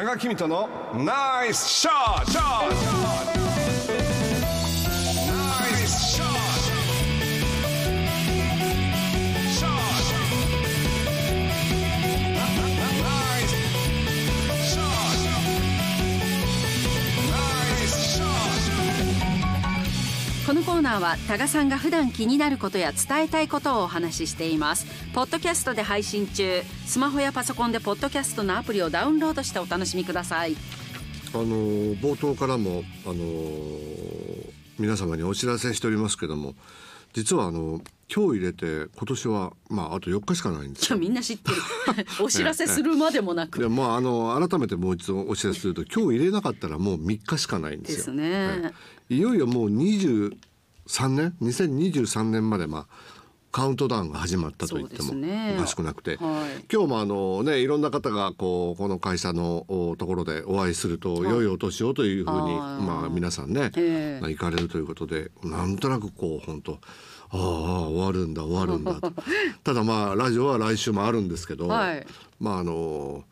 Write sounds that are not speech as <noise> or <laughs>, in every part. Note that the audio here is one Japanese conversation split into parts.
多賀君とのナイスショットこのコーナーは多賀さんが普段気になることや伝えたいことをお話ししています。ポッドキャストで配信中。スマホやパソコンでポッドキャストのアプリをダウンロードしてお楽しみください。あの冒頭からもあの皆様にお知らせしておりますけども実はあの今日入れて今年はまああと4日しかないんですよ。<laughs> みんな知ってる。<laughs> お知らせするまでもなく。でまああの改めてもう一度お知らせすると今日入れなかったらもう3日しかないんですよ。ですね。はいいよいよもう23年2023年までまあカウントダウンが始まったと言ってもおかしくなくて、はい。今日もあのねいろんな方がこうこの会社のおところでお会いすると良いお年をというふうにまあ皆さんね、ええ。まあ行かれるということでなんとなくこう本当ああ終わるんだ終わるんだと。<laughs> ただまあラジオは来週もあるんですけど、はい。まああの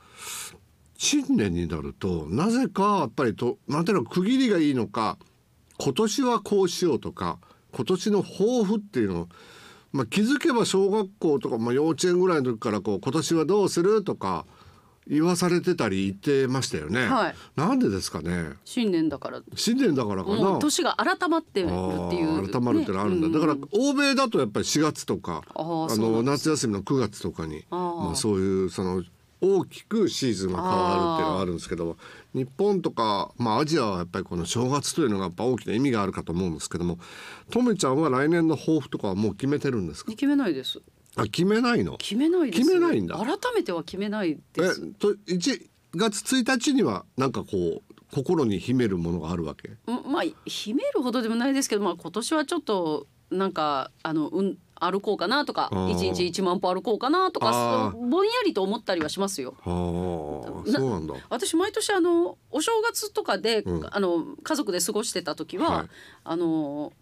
新年になるとなぜかやっぱりとなんていうの区切りがいいのか今年はこうしようとか今年の抱負っていうのを、まあ、気づけば小学校とか、まあ、幼稚園ぐらいの時からこう今年はどうするとか言わされてたり言ってましたよね。はい。なんでですかね。新年だから。新年だからかな。年が改まってるあっていう、ー改まるってのあるんだ、ねだから欧米だとやっぱり4月とかあの夏休みの9月とかにまあ、そういうその大きくシーズンが変わるっていうのがあるんですけど日本とか、まあ、アジアはやっぱりこの正月というのがやっぱ大きな意味があるかと思うんですけどもとめちゃんは来年の抱負とかはもう決めてるんですか？決めないですあ決めないの？決めないです決めないんだ。改めては決めないえです。と1月1日にはなんかこう心に秘めるものがあるわけ？うんまあ秘めるほどでもないですけど、まあ、今年はちょっとなんかあの、うん、歩こうかなとか一日1万歩歩こうかなとかぼんやりと思ったりはしますよ。そうなんだ。私毎年あのお正月とかで、うん。あの家族で過ごしてた時は、はい。あの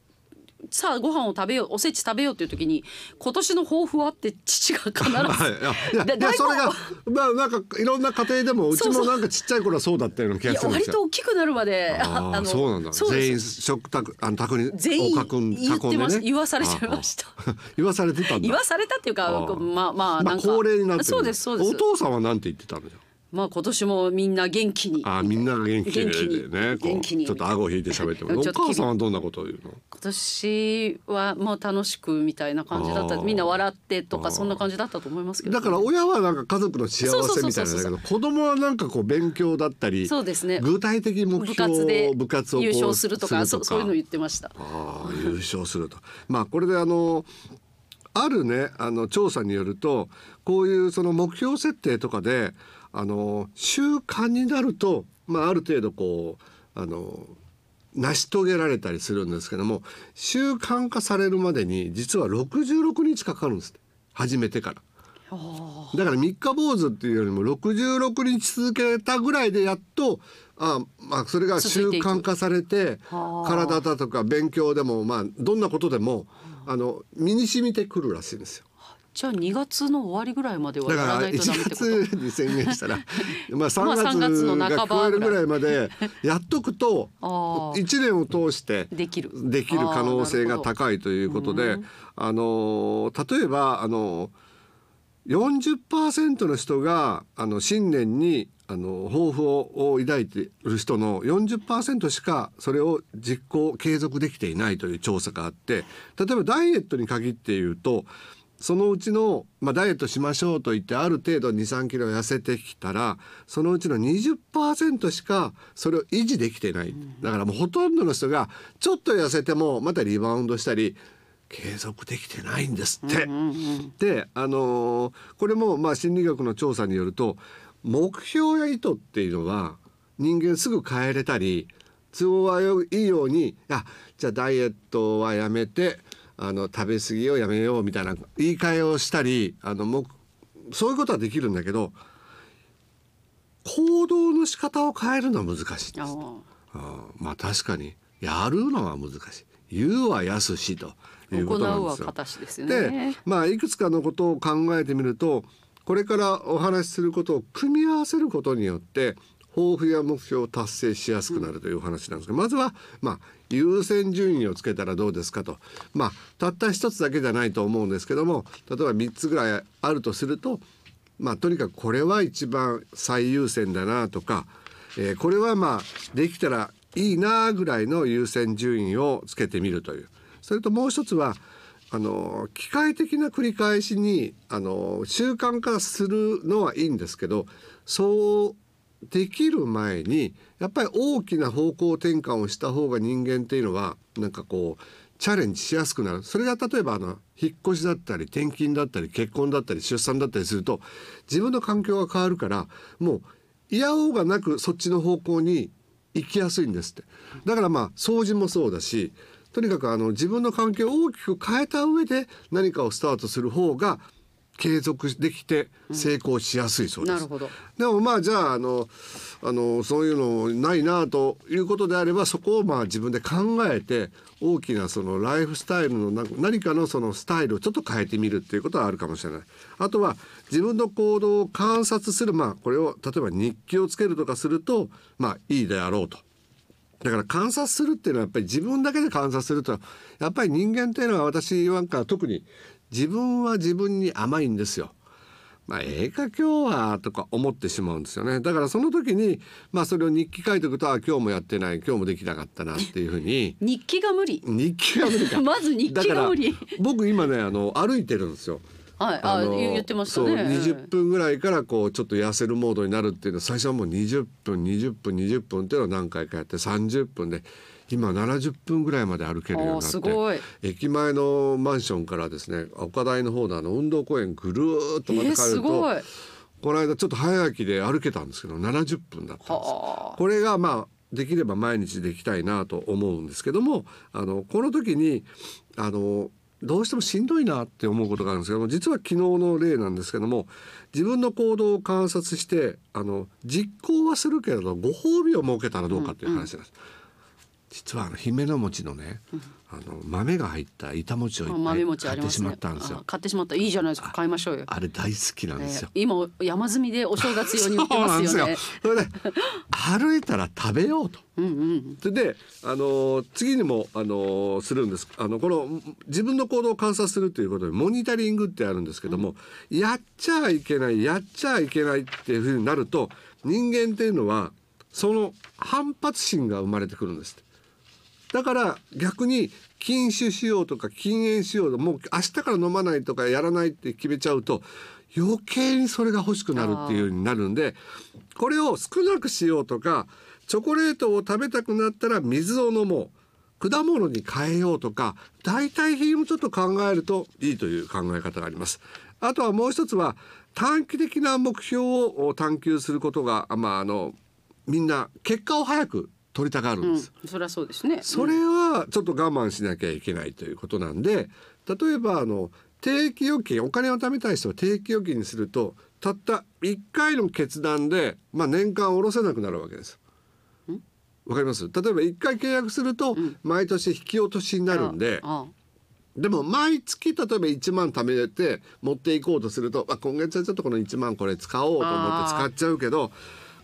さあご飯を食べようおせち食べようっていう時に今年の抱負はって父が必ず、<laughs> はい、いやいやそれが大まあなんかいろんな家庭でもうちもなんかちっちゃい頃はそうだったような気がするんですよ。割と大きくなるまでああのそうなんだ。全員食卓あの卓に全員言ってました、囲んでね。言わされちゃいました。ああ <laughs> 言わされてたんだ。言わされたっていうかああまあまあまあなんか、恒例になってる。そうですそうです。お父さんはなんて言ってたのじゃまあ今年もみんな元気に。ああみんなが元気でね元気に。ちょっと顎引いて喋ってもお母さんはどんなことを言うの？今年はもう楽しくみたいな感じだった。みんな笑ってとかそんな感じだったと思いますけど。だから親はなんか家族の幸せみたいなんだけど子供はなんかこう勉強だったりそうですね。具体的目部標活で部活を優勝するとかそうそういうの言ってました。ああ優勝すると。まあこれであのあるねあの調査によるとこういうその目標設定とかであの習慣になると、まあ、ある程度こうあの成し遂げられたりするんですけども習慣化されるまでに実は66日かかるんです始めてから。だから三日坊主っていうよりも66日続けたぐらいでやっとあまあそれが習慣化されてはあ。体だとか勉強でもまあどんなことでもあの身に染みてくるらしいんですよ。じゃあ2月の終わりぐらいまではだからやらないとダメってこと？1月に宣言したら <laughs> まあ3まあ3月が半ば聞こえるぐらいまでやっとくとあー。1年を通してできる。できる可能性が高いということであの例えばあの40%の人があの新年にあの抱負を抱いている人の40%しかそれを実行継続できていないという調査があって例えばダイエットに限って言うとそのうちの、まあ、ダイエットしましょうと言ってある程度2 3キロ痩せてきたらそのうちの20%しかそれを維持できてないだからもうほとんどの人がちょっと痩せてもまたリバウンドしたり継続できてないんですって。であのーこれもまあ心理学の調査によると目標や意図っていうのは人間すぐ変えれたり都合がいいようにあじゃあダイエットはやめてあの食べ過ぎをやめようみたいな言い換えをしたりあの目そういうことはできるんだけど行動の仕方を変えるのは難しいです。あまあ確かにやるのは難しい。言うはやすしということなんですよ。ですよでね。まあいくつかのことを考えてみるとこれからお話しすることを組み合わせることによって抱負や目標を達成しやすくなるというお話なんですが、まずはまあ優先順位をつけたらどうですかと。まあたった一つだけじゃないと思うんですけども例えば3つぐらいあるとするとまあとにかくこれは一番最優先だなとか、えーこれはまあできたらいいなぐらいの優先順位をつけてみるという。それともう一つはあの機械的な繰り返しにあの習慣化するのはいいんですけどそうできる前にやっぱり大きな方向転換をした方が人間っていうのはなんかこうチャレンジしやすくなる。それが例えばあの引っ越しだったり転勤だったり結婚だったり出産だったりすると自分の環境が変わるからもう嫌おうがなくそっちの方向に行きやすいんですって。だからまあ掃除もそうだしとにかくあの自分の環境を大きく変えた上で何かをスタートする方が継続できて成功しやすいそうです。なるほどでもまあじゃああのあのそういうのないなということであればそこをまあ自分で考えて大きなそのライフスタイルのな何かのそのスタイルをちょっと変えてみるっていうことはあるかもしれない。あとは自分の行動を観察するまあこれを例えば日記をつけるとかするとまあいいであろうと。だから観察するっていうのはやっぱり自分だけで観察するとやっぱり人間っていうのは私なんか特に自分は自分に甘いんですよ。まあ、ええか今日はとか思ってしまうんですよね。だからその時にまあそれを日記書いておくとあ今日もやってない今日もできなかったなっていうふうに。日記が無理。日記が無理か。<laughs> まず日記が無理。僕今ねあの歩いてるんですよ。はいあの言言ってましたね。20分ぐらいからこうちょっと痩せるモードになるっていうのは最初はもう20分20分20分っていうのを何回かやって30分で今70分ぐらいまで歩けるようになって駅前のマンションからですね岡大の方のあの運動公園ぐるーっとえー、また帰ると、すごい。この間ちょっと早起きで歩けたんですけど70分だったんですはあこれがまあできれば毎日できたいなと思うんですけどもあのこの時にあのどうしてもしんどいなって思うことがあるんですけども実は昨日の例なんですけども自分の行動を観察してあの実行はするけれどご褒美を設けたらどうかっていう話なんです。実はあの姫の餅のね、あの豆が入った板餅をいっぱ豆い買ってしまったんですよあ。買ってしまったいいじゃないですか買いましょうよ、あれ大好きなんですよ。えー今山積みでお正月用に売ってますよね <laughs> それで歩いたら食べようと。うんうんそれで、あのー次にも、あのーするんです。あのこの自分の行動を観察するということでモニタリングってあるんですけども、やっちゃいけないやっちゃいけないっていうふうになると人間っていうのはその反発心が生まれてくるんですって。だから逆に禁酒しようとか禁煙しようともう明日から飲まないとかやらないって決めちゃうと余計にそれが欲しくなるっていうようになるんでこれを少なくしようとかチョコレートを食べたくなったら水を飲もう果物に変えようとか代替品をちょっと考えるといいという考え方があります。あとはもう一つは短期的な目標を探求することが、まあ、あのみんな結果を早く取りたがるんです。うん、そりゃそうですね。それはちょっと我慢しなきゃいけないということなんで例えばあの定期預金お金を貯めたい人は定期預金にするとたった1回の決断で、まあ、年間下ろせなくなるわけです。わかります？例えば1回契約すると毎年引き落としになるんで、あでも毎月例えば1万貯めて持っていこうとすると、あ、今月はちょっとこの1万これ使おうと思って使っちゃうけど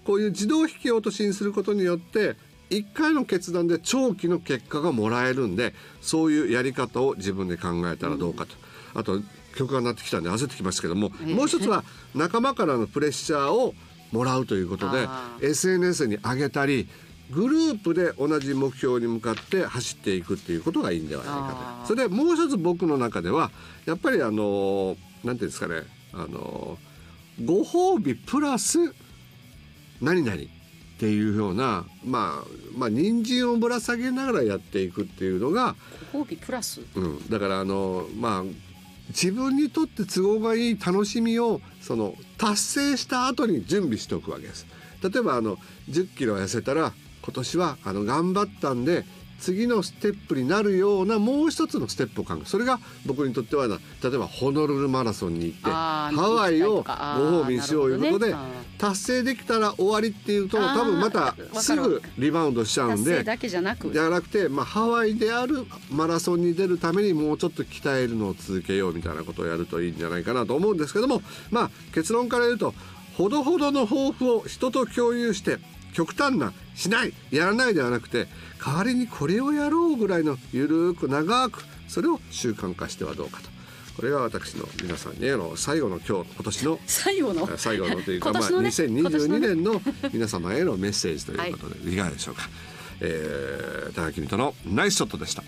こういう自動引き落としにすることによって1回の決断で長期の結果がもらえるんでそういうやり方を自分で考えたらどうかと。あと曲が鳴ってきたんで焦ってきましたけども、ええもう一つは仲間からのプレッシャーをもらうということであ SNS に上げたりグループで同じ目標に向かって走っていくっていうことがいいんではないかと。それでもう一つ僕の中ではやっぱりあのなんていうんですかねあのご褒美プラス何々っていうようなまあまあ人参をぶら下げながらやっていくっていうのが、ご褒美プラス？うん、だからあのまあ自分にとって都合がいい楽しみをその達成した後に準備しておくわけです。例えばあの10キロ痩せたら今年はあの頑張ったんで次のステップになるようなもう一つのステップを考える。それが僕にとってはな例えばホノルルマラソンに行ってハワイをご褒美にしよういうことで、ね。達成できたら終わりっていうと多分またすぐリバウンドしちゃうんでだけじゃなく。じゃなくて、まあ、ハワイであるマラソンに出るためにもうちょっと鍛えるのを続けようみたいなことをやるといいんじゃないかなと思うんですけどもまあ結論から言うとほどほどの抱負を人と共有して極端なしないやらないではなくて代わりにこれをやろうぐらいのゆるく長くそれを習慣化してはどうかと。これが私の皆さんにあの最後の今日今年の最後の？えー最後のというか、<laughs> ね今年の2022ね年の皆様へのメッセージということで、い、かがでしょうか、えー、高木美とのナイスショットでした